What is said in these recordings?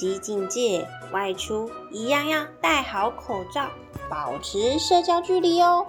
级警戒，外出一样要戴好口罩，保持社交距离哦。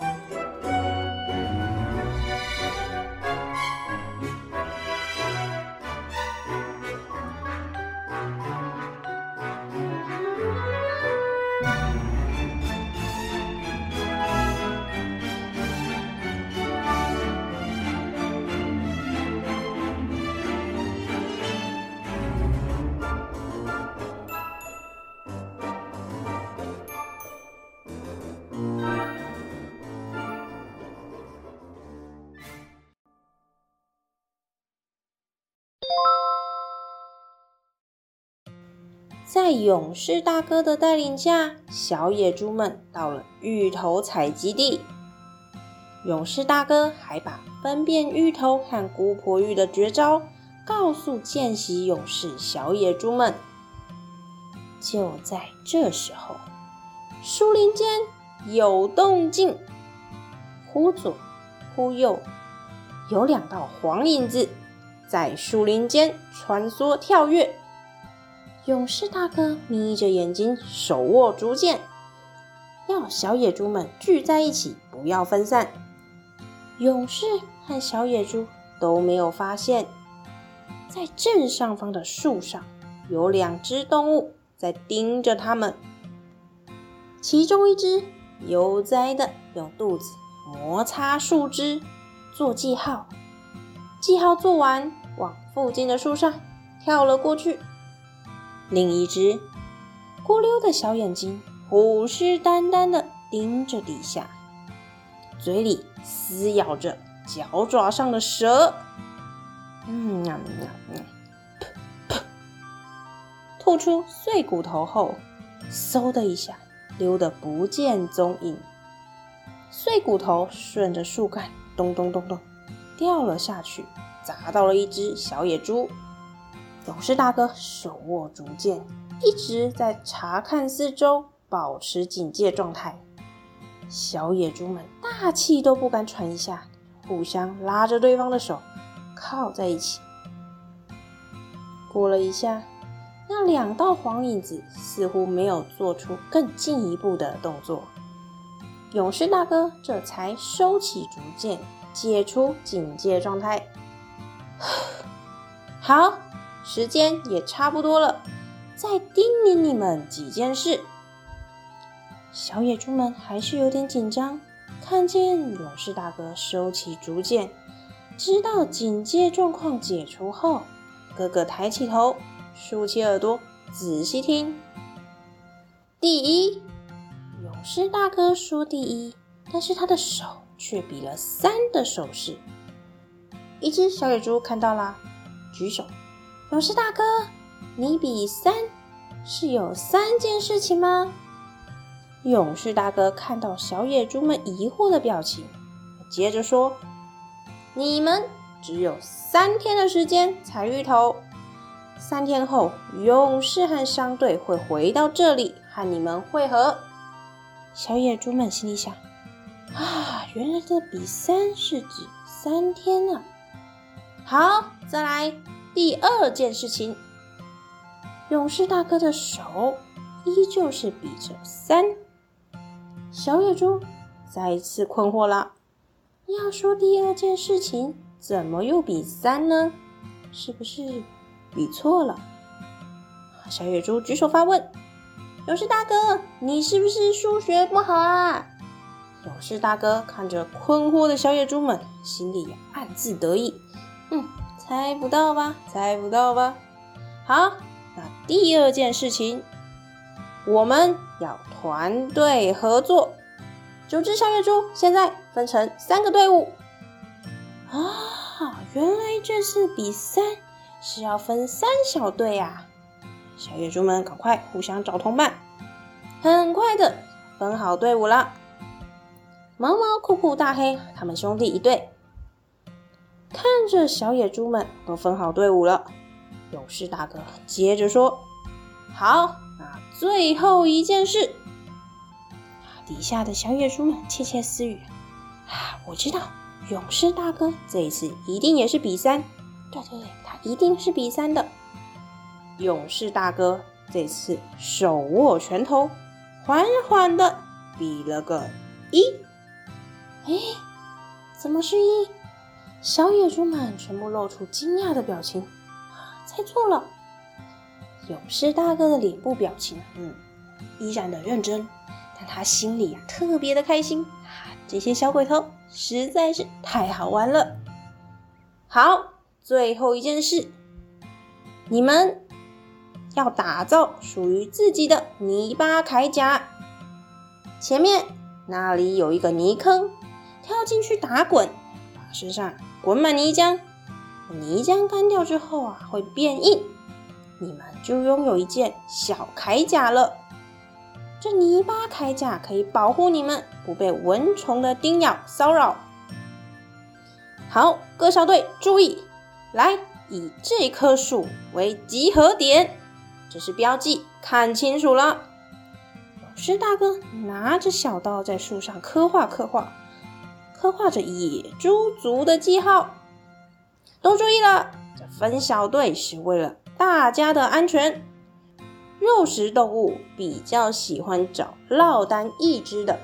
在勇士大哥的带领下，小野猪们到了芋头采集地。勇士大哥还把分辨芋头和姑婆芋的绝招告诉见习勇士小野猪们。就在这时候，树林间有动静，忽左忽右，有两道黄影子在树林间穿梭跳跃。勇士大哥眯着眼睛，手握竹剑，要小野猪们聚在一起，不要分散。勇士和小野猪都没有发现，在正上方的树上有两只动物在盯着他们。其中一只悠哉的用肚子摩擦树枝做记号，记号做完，往附近的树上跳了过去。另一只咕溜的小眼睛虎视眈眈的盯着底下，嘴里撕咬着脚爪上的蛇，嗯呀呀呀，噗噗，吐出碎骨头后，嗖的一下溜得不见踪影。碎骨头顺着树干咚咚咚咚掉了下去，砸到了一只小野猪。勇士大哥手握竹剑，一直在查看四周，保持警戒状态。小野猪们大气都不敢喘一下，互相拉着对方的手，靠在一起。过了一下，那两道黄影子似乎没有做出更进一步的动作。勇士大哥这才收起竹剑，解除警戒状态。好。时间也差不多了，再叮咛你们几件事。小野猪们还是有点紧张，看见勇士大哥收起竹剑，知道警戒状况解除后，个个抬起头，竖起耳朵，仔细听。第一，勇士大哥说第一，但是他的手却比了三的手势。一只小野猪看到了，举手。勇士大哥，你比三是有三件事情吗？勇士大哥看到小野猪们疑惑的表情，接着说：“你们只有三天的时间采芋头，三天后勇士和商队会回到这里和你们会合。”小野猪们心里想：“啊，原来这比三是指三天啊。”好，再来。第二件事情，勇士大哥的手依旧是比着三。小野猪再一次困惑了。要说第二件事情，怎么又比三呢？是不是比错了？小野猪举手发问：“勇士大哥，你是不是数学不好啊？”勇士大哥看着困惑的小野猪们，心里暗自得意。猜不到吧？猜不到吧？好，那第二件事情，我们要团队合作。九只小野猪现在分成三个队伍。啊，原来这次比赛是要分三小队呀！小野猪们赶快互相找同伴，很快的分好队伍了。毛毛、酷酷、大黑，他们兄弟一队。看着小野猪们都分好队伍了，勇士大哥接着说：“好，那最后一件事。”底下的小野猪们窃窃私语：“啊，我知道，勇士大哥这一次一定也是比三。对对对，他一定是比三的。”勇士大哥这次手握拳头，缓缓的比了个一。哎，怎么是一？小野猪们全部露出惊讶的表情。猜错了，勇士大哥的脸部表情，嗯，依然的认真，但他心里啊特别的开心啊。这些小鬼头实在是太好玩了。好，最后一件事，你们要打造属于自己的泥巴铠甲。前面那里有一个泥坑，跳进去打滚，把身上滚满泥浆。泥浆干掉之后啊，会变硬，你们就拥有一件小铠甲了。这泥巴铠甲可以保护你们不被蚊虫的叮咬骚扰。好，各小队注意，来以这棵树为集合点，这是标记，看清楚了。老师大哥拿着小刀在树上刻画刻画，刻画着野猪族的记号。都注意了，这分小队是为了大家的安全。肉食动物比较喜欢找落单一只的，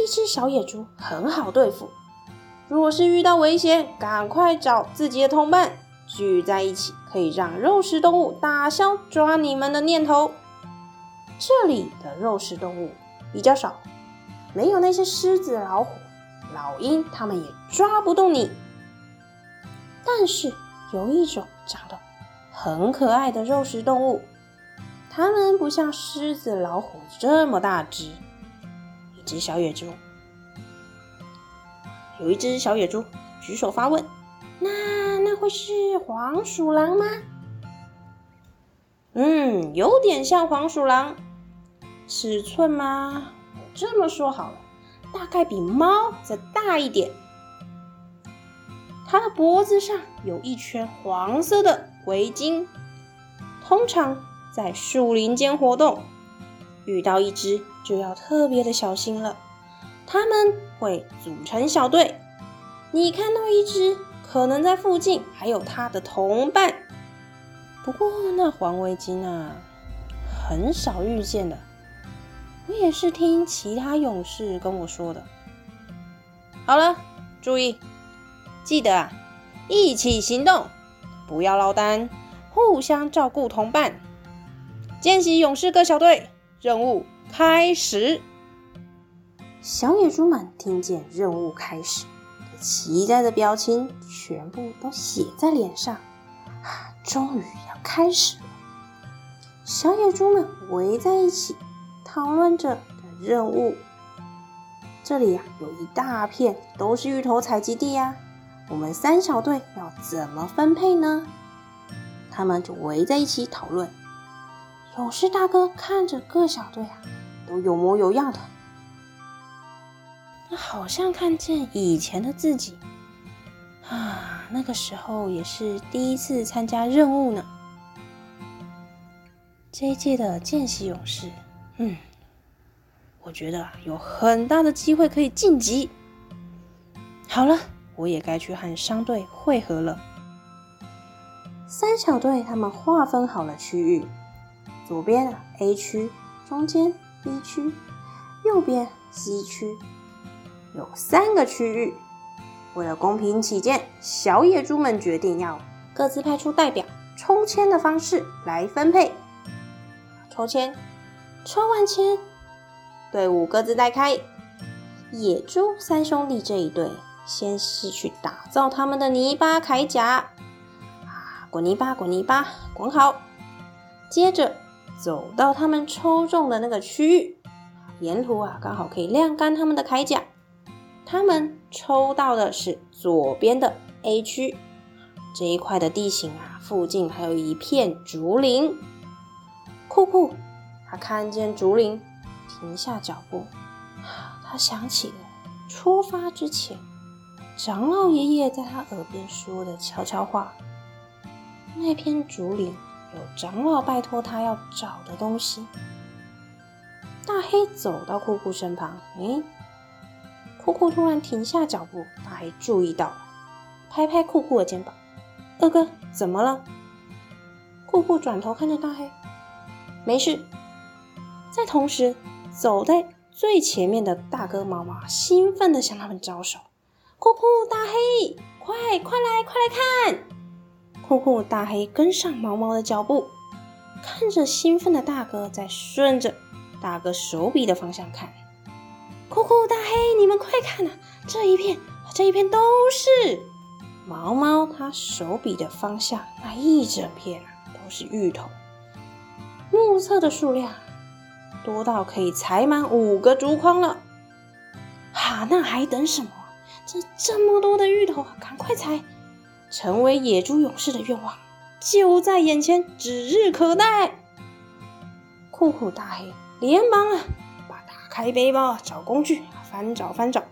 一只小野猪很好对付。若是遇到危险，赶快找自己的同伴聚在一起，可以让肉食动物打消抓你们的念头。这里的肉食动物比较少，没有那些狮子、老虎、老鹰，它们也抓不动你。但是有一种长得很可爱的肉食动物，它们不像狮子、老虎这么大只。一只小野猪，有一只小野猪举手发问：“那那会是黄鼠狼吗？”嗯，有点像黄鼠狼。尺寸吗？这么说好了，大概比猫再大一点。它的脖子上有一圈黄色的围巾，通常在树林间活动，遇到一只就要特别的小心了。它们会组成小队，你看到一只，可能在附近还有它的同伴。不过那黄围巾啊，很少遇见的。我也是听其他勇士跟我说的。好了，注意。记得啊，一起行动，不要落单，互相照顾同伴。见习勇士各小队，任务开始。小野猪们听见任务开始，期待的表情全部都写在脸上。啊，终于要开始了！小野猪们围在一起，讨论着的任务。这里呀，有一大片都是芋头采集地呀。我们三小队要怎么分配呢？他们就围在一起讨论。勇士大哥看着各小队啊，都有模有样的，他好像看见以前的自己啊，那个时候也是第一次参加任务呢。这一届的见习勇士，嗯，我觉得有很大的机会可以晋级。好了。我也该去和商队会合了。三小队他们划分好了区域，左边 A 区，中间 B 区，右边 C 区，有三个区域。为了公平起见，小野猪们决定要各自派出代表，抽签的方式来分配。抽签，抽完签，队伍各自带开。野猪三兄弟这一队。先是去打造他们的泥巴铠甲，啊，滚泥巴，滚泥巴，滚好。接着走到他们抽中的那个区域，沿途啊刚好可以晾干他们的铠甲。他们抽到的是左边的 A 区，这一块的地形啊，附近还有一片竹林。酷酷，他看见竹林，停下脚步，他想起了出发之前。长老爷爷在他耳边说的悄悄话。那片竹林有长老拜托他要找的东西。大黑走到酷酷身旁，诶，酷酷突然停下脚步，大黑注意到，拍拍酷酷的肩膀：“二哥，怎么了？”酷酷转头看着大黑：“没事。在同时，走在最前面的大哥毛毛兴奋地向他们招手：“酷酷大黑，快快来，快来看！”酷酷大黑跟上毛毛的脚步，看着兴奋的大哥在顺着大哥手臂的方向看。酷酷大黑，你们快看呐！这一片，这一片都是毛毛他手比的方向，那一整片啊都是芋头。目测的数量多到可以采满五个竹筐了。哈，那还等什么？这这么多的芋头，赶快采！成为野猪勇士的愿望就在眼前，指日可待。酷酷大黑连忙啊！把打开背包找工具，翻找翻找，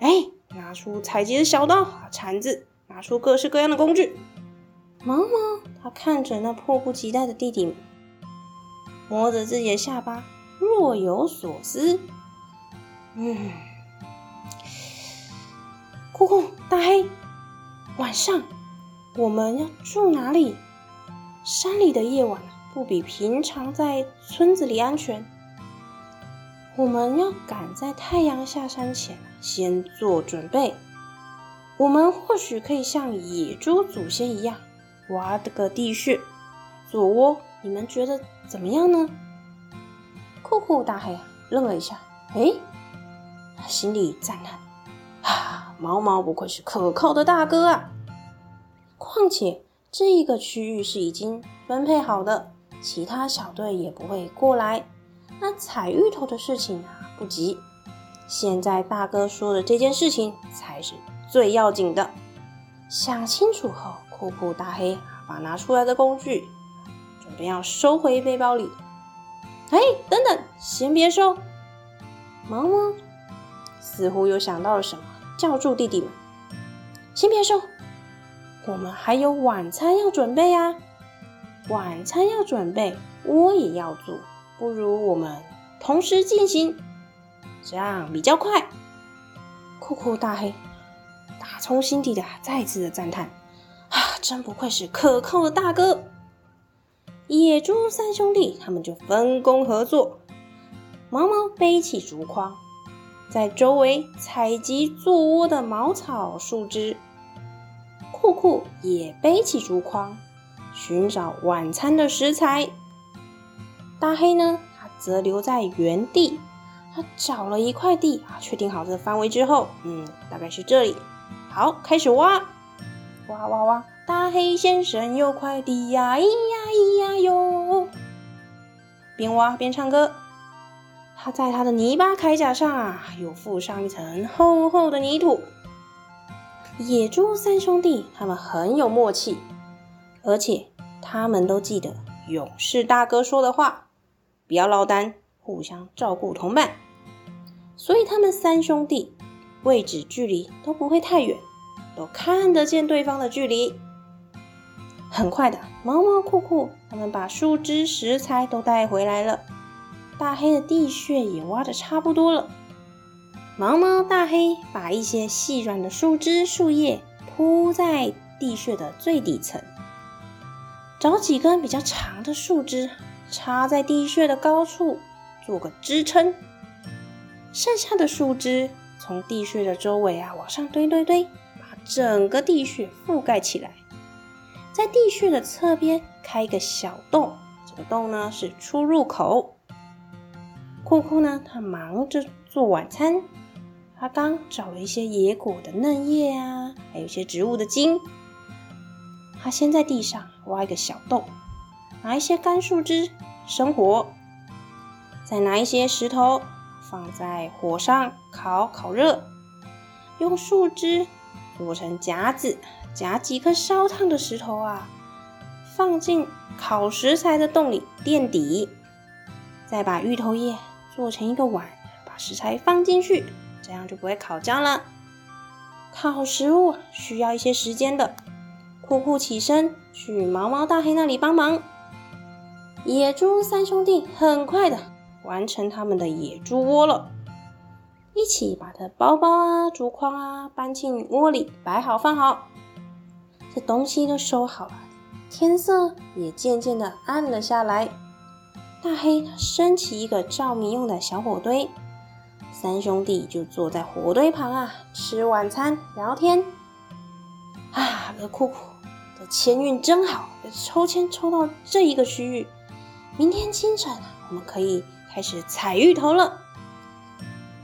哎，拿出采集的小刀、铲子，拿出各式各样的工具。毛毛他看着那迫不及待的弟弟，摸着自己的下巴，若有所思。嗯，酷酷大黑，晚上我们要住哪里？山里的夜晚不比平常在村子里安全。我们要赶在太阳下山前先做准备。我们或许可以像野猪祖先一样，挖的个地穴做窝。你们觉得怎么样呢？酷酷大黑愣了一下，哎，心里赞叹：啊，毛毛不愧是可靠的大哥啊！况且这一个区域是已经分配好的，其他小队也不会过来。那采芋头的事情啊，不急。现在大哥说的这件事情才是最要紧的。想清楚后，酷酷大黑把拿出来的工具准备要收回背包里。哎，等等，先别收。毛毛似乎又想到了什么，叫住弟弟们：“先别收，我们还有晚餐要准备啊！晚餐要准备，我也要做。”不如我们同时进行，这样比较快。酷酷大黑打从心底的再次的赞叹：啊，真不愧是可靠的大哥！野猪三兄弟他们就分工合作，毛毛背起竹筐，在周围采集做窝的茅草树枝；酷酷也背起竹筐，寻找晚餐的食材。大黑呢？他则留在原地。他找了一块地啊，确定好这个范围之后，嗯，大概是这里。好，开始挖，挖挖挖！大黑先生有块地呀，咿呀咿呀哟，边挖边唱歌。他在他的泥巴铠甲上啊，又附上一层厚厚的泥土。野猪三兄弟他们很有默契，而且他们都记得勇士大哥说的话。不要落单，互相照顾同伴。所以他们三兄弟位置距离都不会太远，都看得见对方的距离。很快的，毛毛酷酷他们把树枝、食材都带回来了。大黑的地穴也挖的差不多了。毛毛大黑把一些细软的树枝、树叶铺在地穴的最底层，找几根比较长的树枝。插在地穴的高处做个支撑，剩下的树枝从地穴的周围啊往上堆堆堆，把整个地穴覆盖起来。在地穴的侧边开一个小洞，这个洞呢是出入口。酷酷呢，他忙着做晚餐，他刚找了一些野果的嫩叶啊，还有一些植物的茎。他先在地上挖一个小洞。拿一些干树枝生火，再拿一些石头放在火上烤烤热，用树枝做成夹子，夹几颗烧烫的石头啊，放进烤食材的洞里垫底，再把芋头叶做成一个碗，把食材放进去，这样就不会烤焦了。烤食物需要一些时间的，酷酷起身去毛毛大黑那里帮忙。野猪三兄弟很快的完成他们的野猪窝了，一起把这包包啊、竹筐啊搬进窝里，摆好放好。这东西都收好了，天色也渐渐的暗了下来。大黑升起一个照明用的小火堆，三兄弟就坐在火堆旁啊，吃晚餐聊天。啊，乐酷酷的签运真好，抽签抽到这一个区域，明天清晨我们可以开始采芋头了。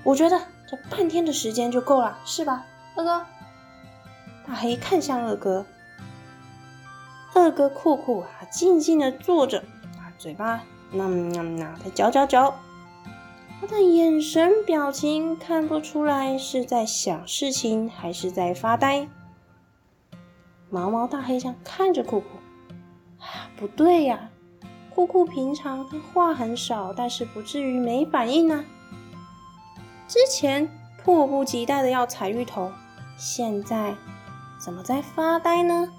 我觉得这半天的时间就够了，是吧，二哥？大黑看向二哥，二哥酷酷啊，静静的坐着，啊，嘴巴那那那在嚼嚼嚼，他的眼神表情看不出来是在想事情还是在发呆。毛毛大黑象看着酷酷，啊，不对呀，酷酷平常他话很少，但是不至于没反应呢。之前迫不及待的要采芋头，现在怎么在发呆呢？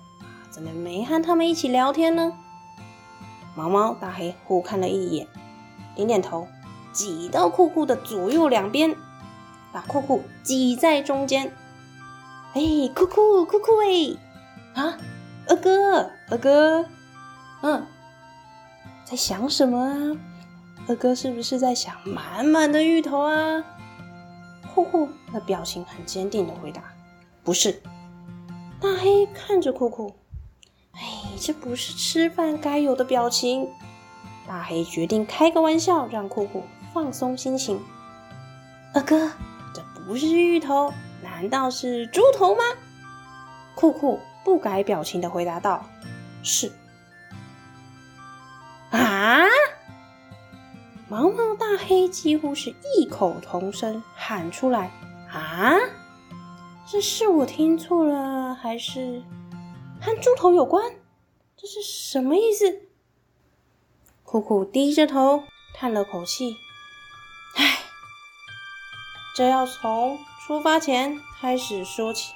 怎么没和他们一起聊天呢？毛毛大黑互看了一眼，点点头，挤到酷酷的左右两边，把酷酷挤在中间。哎，酷酷酷酷哎！啊，二哥二哥，嗯，在想什么啊？二哥是不是在想满满的芋头啊？酷酷的表情很坚定的回答：“不是。”大黑看着酷酷，哎，这不是吃饭该有的表情。大黑决定开个玩笑，让酷酷放松心情。二哥，这不是芋头，难道是猪头吗？酷酷不改表情的回答道：“是。”啊！毛毛大黑几乎是异口同声喊出来：“啊，这是我听错了，还是和猪头有关？这是什么意思？”酷酷低着头叹了口气：“唉，这要从出发前开始说起。”